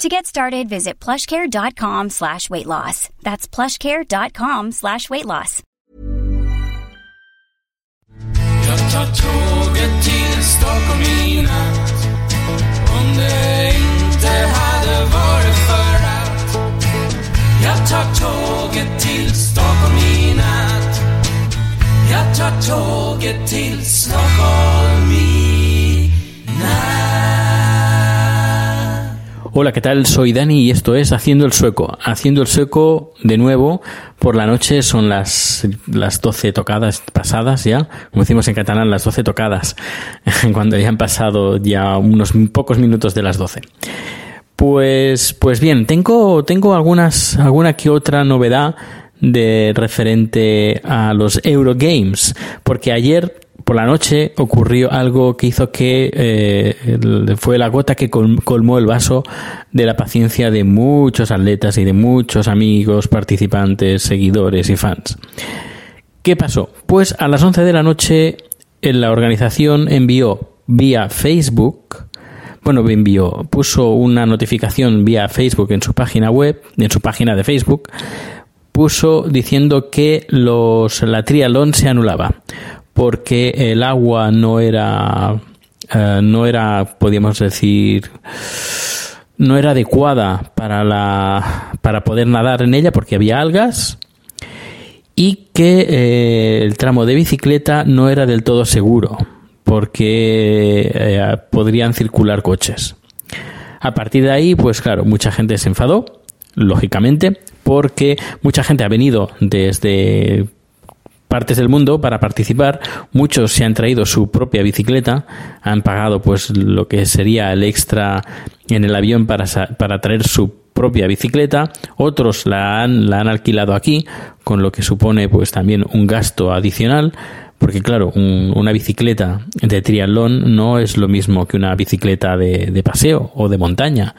To get started, visit plushcare.com slash weight loss. That's plushcare.com slash weight loss. Jag tar tåget till Stockholm i natt Om det inte Hola, ¿qué tal? Soy Dani y esto es Haciendo el Sueco. Haciendo el Sueco de nuevo por la noche son las, las 12 tocadas pasadas ya, como decimos en catalán, las 12 tocadas, cuando ya han pasado ya unos pocos minutos de las 12. Pues, pues bien, tengo, tengo algunas, alguna que otra novedad de referente a los Eurogames, porque ayer por la noche ocurrió algo que hizo que eh, fue la gota que col- colmó el vaso de la paciencia de muchos atletas y de muchos amigos, participantes, seguidores y fans. ¿Qué pasó? Pues a las 11 de la noche la organización envió vía Facebook, bueno, envió, puso una notificación vía Facebook en su página web, en su página de Facebook, puso diciendo que los, la triatlón se anulaba porque el agua no era, eh, no era, podríamos decir, no era adecuada para la, para poder nadar en ella porque había algas y que eh, el tramo de bicicleta no era del todo seguro porque eh, podrían circular coches. A partir de ahí, pues claro, mucha gente se enfadó, lógicamente, porque mucha gente ha venido desde partes del mundo para participar. Muchos se han traído su propia bicicleta, han pagado pues lo que sería el extra en el avión para, para traer su propia bicicleta. Otros la han, la han alquilado aquí, con lo que supone pues también un gasto adicional. Porque claro, un- una bicicleta de triatlón no es lo mismo que una bicicleta de paseo o de montaña.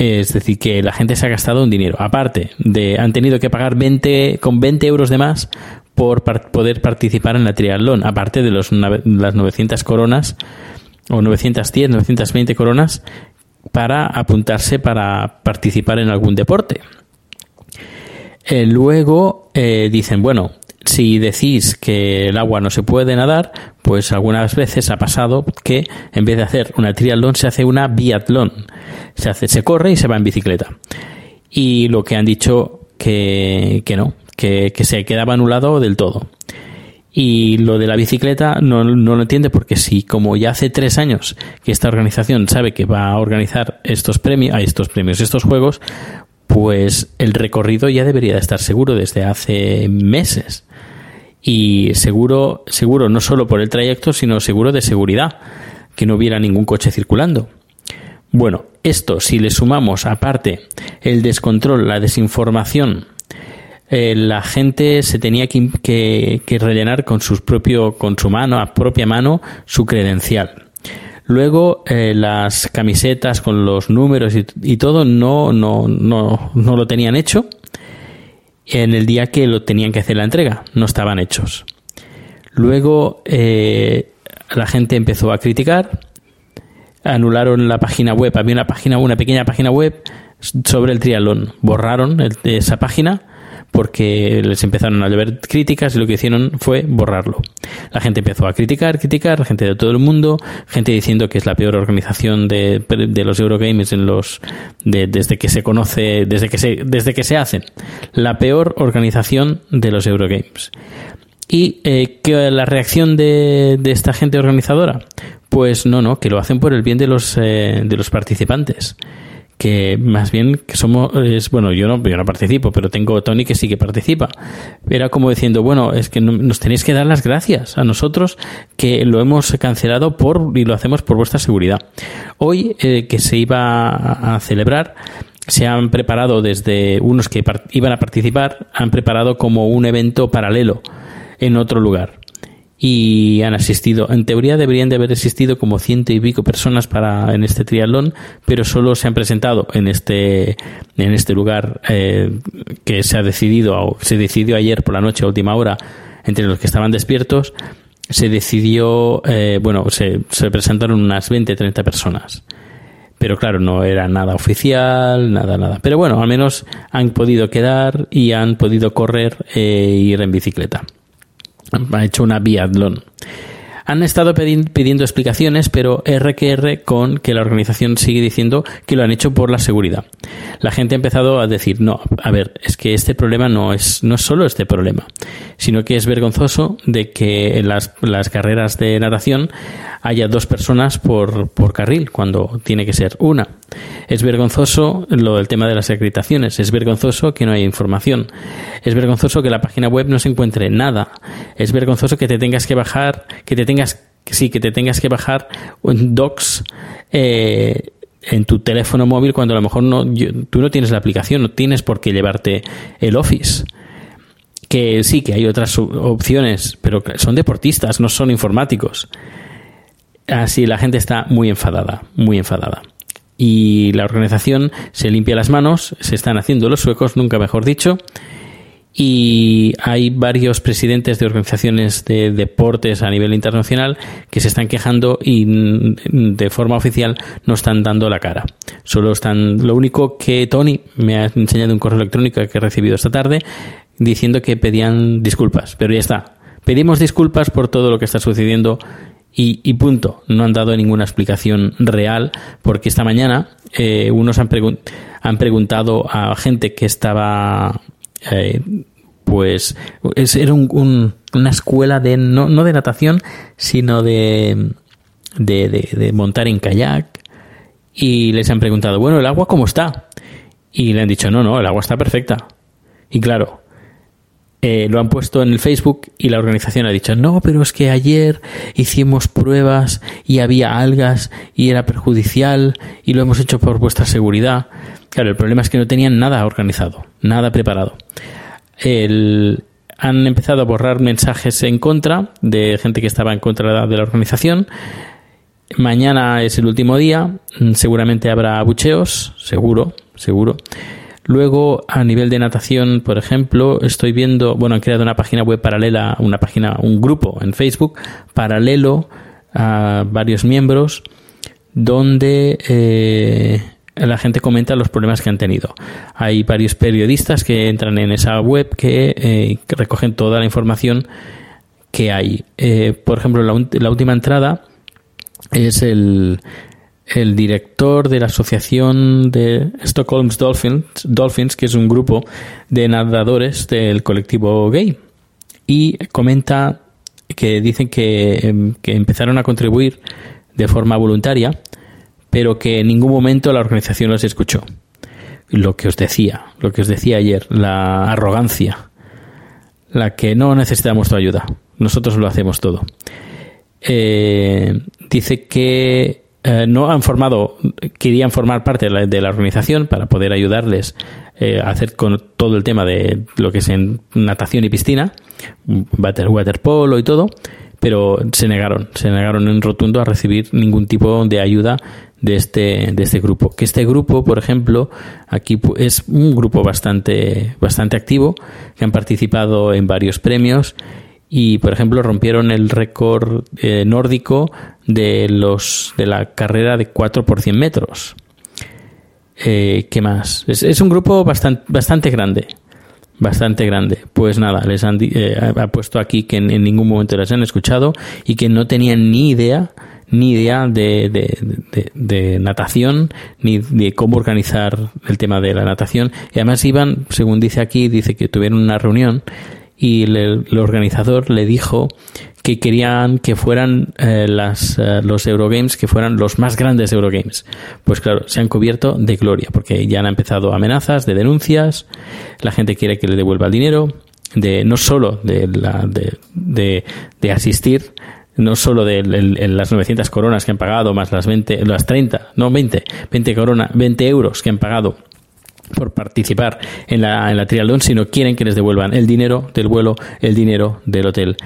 Es decir, que la gente se ha gastado un dinero. Aparte de, han tenido que pagar 20, con 20 euros de más por poder participar en la triatlón. Aparte de los, las 900 coronas, o 910, 920 coronas, para apuntarse para participar en algún deporte. Eh, luego eh, dicen, bueno, si decís que el agua no se puede nadar, pues algunas veces ha pasado que en vez de hacer una triatlón se hace una biatlón. Se hace, se corre y se va en bicicleta. Y lo que han dicho que, no, que, se quedaba anulado del todo. Y lo de la bicicleta no, no lo entiende porque si como ya hace tres años que esta organización sabe que va a organizar estos premios, estos premios, estos juegos, pues el recorrido ya debería de estar seguro desde hace meses. Y seguro, seguro no solo por el trayecto, sino seguro de seguridad, que no hubiera ningún coche circulando. Bueno, esto si le sumamos aparte el descontrol, la desinformación, eh, la gente se tenía que, que- que rellenar con su propio, con su mano, a propia mano, su credencial. Luego eh, las camisetas con los números y, y todo no, no, no, no lo tenían hecho en el día que lo tenían que hacer la entrega, no estaban hechos. Luego eh, la gente empezó a criticar, anularon la página web, había una página, una pequeña página web sobre el triatlón, borraron el- esa página porque les empezaron a llover críticas y lo que hicieron fue borrarlo. La gente empezó a criticar, criticar, la gente de todo el mundo, gente diciendo que es la peor organización de, de los Eurogames en los de, desde que se conoce, desde que se desde que se hacen, la peor organización de los Eurogames. ¿Y eh, que la reacción de, de, esta gente organizadora? Pues no, no, que lo hacen por el bien de los, eh, de los participantes. Que más bien que somos, es, bueno, yo no, yo no participo, pero tengo Tony que sí que participa. Era como diciendo, bueno, es que nos tenéis que dar las gracias a nosotros que lo hemos cancelado por, y lo hacemos por vuestra seguridad. Hoy, eh, que se iba a celebrar, se han preparado desde unos que iban a participar, han preparado como un evento paralelo en otro lugar. Y han asistido, en teoría deberían de haber asistido como ciento y pico personas para en este triatlón, pero solo se han presentado en este en este lugar eh, que se ha decidido se decidió ayer por la noche a última hora entre los que estaban despiertos se decidió eh, bueno se, se presentaron unas 20 30 personas. Pero claro, no era nada oficial, nada, nada. Pero bueno, al menos han podido quedar y han podido correr e ir en bicicleta ha hecho una biatlón. Han estado pidiendo explicaciones, pero RQR con que la organización sigue diciendo que lo han hecho por la seguridad. La gente ha empezado a decir, no, a ver, es que este problema no es, no es solo este problema, sino que es vergonzoso de que en las, las carreras de natación haya dos personas por, por carril, cuando tiene que ser una. Es vergonzoso lo del tema de las acreditaciones, es vergonzoso que no haya información, es vergonzoso que la página web no se encuentre nada, es vergonzoso que te tengas que bajar, que te tengas, sí, que te tengas que bajar un docs eh, en tu teléfono móvil cuando a lo mejor no, tú no tienes la aplicación, no tienes por qué llevarte el Office. Que sí, que hay otras opciones, pero son deportistas, no son informáticos. Así la gente está muy enfadada, muy enfadada. Y la organización se limpia las manos, se están haciendo los suecos, nunca mejor dicho, y hay varios presidentes de organizaciones de deportes a nivel internacional que se están quejando y de forma oficial no están dando la cara. Solo están, lo único que Tony me ha enseñado un correo electrónico que he recibido esta tarde diciendo que pedían disculpas, pero ya está. Pedimos disculpas por todo lo que está sucediendo y, punto. No han dado ninguna explicación real porque esta mañana eh, unos han, han preguntado a gente que estaba eh, pues era una escuela de no, no, de natación sino de, de, de, montar en kayak. Y les han preguntado bueno el agua cómo está y le han dicho no no el agua está perfecta y claro eh, lo han puesto en el Facebook y la organización ha dicho, no, pero es que ayer hicimos pruebas y había algas y era perjudicial y lo hemos hecho por vuestra seguridad. Claro, el problema es que no tenían nada organizado, nada preparado. han empezado a borrar mensajes en contra de gente que estaba en contra de la organización. Mañana es el último día, seguramente habrá abucheos, seguro, seguro. Luego, a nivel de natación, por ejemplo, estoy viendo, bueno, han creado una página web paralela, una página, un grupo en Facebook paralelo a varios miembros donde eh, la gente comenta los problemas que han tenido. Hay varios periodistas que entran en esa web que, eh, recogen toda la información que hay. Eh, por ejemplo, la, la última entrada es el, el director de la asociación de Stockholm Dolphins, Dolphins, que es un grupo de nadadores del colectivo gay, y comenta que dicen que, em, que empezaron a contribuir de forma voluntaria, pero que en ningún momento la organización los escuchó. Lo que os decía, lo que os decía ayer, la arrogancia, la que no necesitamos tu ayuda, nosotros lo hacemos todo. Eh, dice que eh, no han formado, querían formar parte de la, organización para poder ayudarles eh, a hacer con todo el tema de lo que es en natación y piscina, water, waterpolo y todo, pero se negaron, se negaron en rotundo a recibir ningún tipo de ayuda de este, de este grupo. Que este grupo, por ejemplo, aquí es un grupo bastante, bastante activo, que han participado en varios premios y por ejemplo rompieron el récord eh, nórdico de los de la carrera de 4 por 100 metros. Eh, ¿Qué más? Es, un grupo bastante, bastante grande. bastante grande. Pues nada, les han eh, ha puesto aquí que en, ningún momento les han escuchado y que no tenían ni idea ni idea de, de, de, de, natación ni de cómo organizar el tema de la natación y además iban según dice aquí dice que tuvieron una reunión y le, el organizador le dijo que querían que fueran eh, las, eh, los Eurogames, que fueran los más grandes Eurogames. Pues claro, se han cubierto de gloria, porque ya han empezado amenazas de denuncias, la gente quiere que le devuelva el dinero, de no solo de, la, de, de, de asistir, no solo de las 900 coronas que han pagado, más las 20, las 30, no 20, 20 corona, 20 euros que han pagado por participar en la, en la triatlón, sino quieren que les devuelvan el dinero del vuelo, el dinero del hotel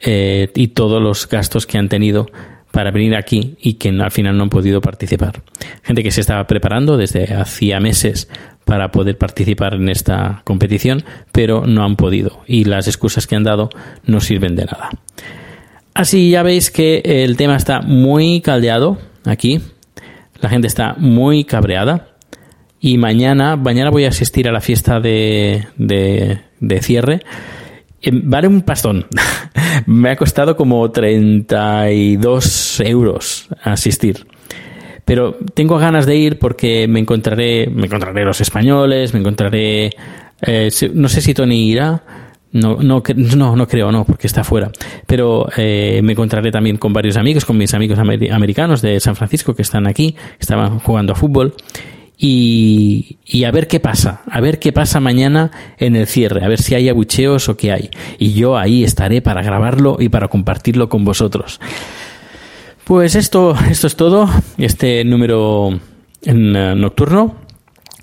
eh, y todos los gastos que han tenido para venir aquí y que al final no han podido participar. Gente que se estaba preparando desde hacía meses para poder participar en esta competición, pero no han podido y las excusas que han dado no sirven de nada. Así ya veis que el tema está muy caldeado aquí, la gente está muy cabreada y mañana, mañana voy a asistir a la fiesta de, de, cierre. Vale un pastón. Me ha costado como 32 euros asistir. Pero tengo ganas de ir porque me encontraré, me encontraré los españoles, me encontraré, eh, no sé si Tony irá, no, no, no, no creo, no, porque está fuera. Pero eh, me encontraré también con varios amigos, con mis amigos amer americanos de San Francisco que están aquí, que estaban jugando a fútbol y, y, a ver qué pasa, a ver qué pasa mañana en el cierre, a ver si hay abucheos o qué hay. Y yo ahí estaré para grabarlo y para compartirlo con vosotros. Pues esto, esto es todo, este número en, uh, nocturno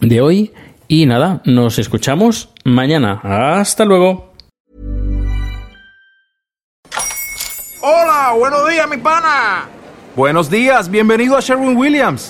de hoy. Y nada, nos escuchamos mañana. Hasta luego. Hola, buenos días, mi pana. Buenos días, bienvenido a Sherwin Williams.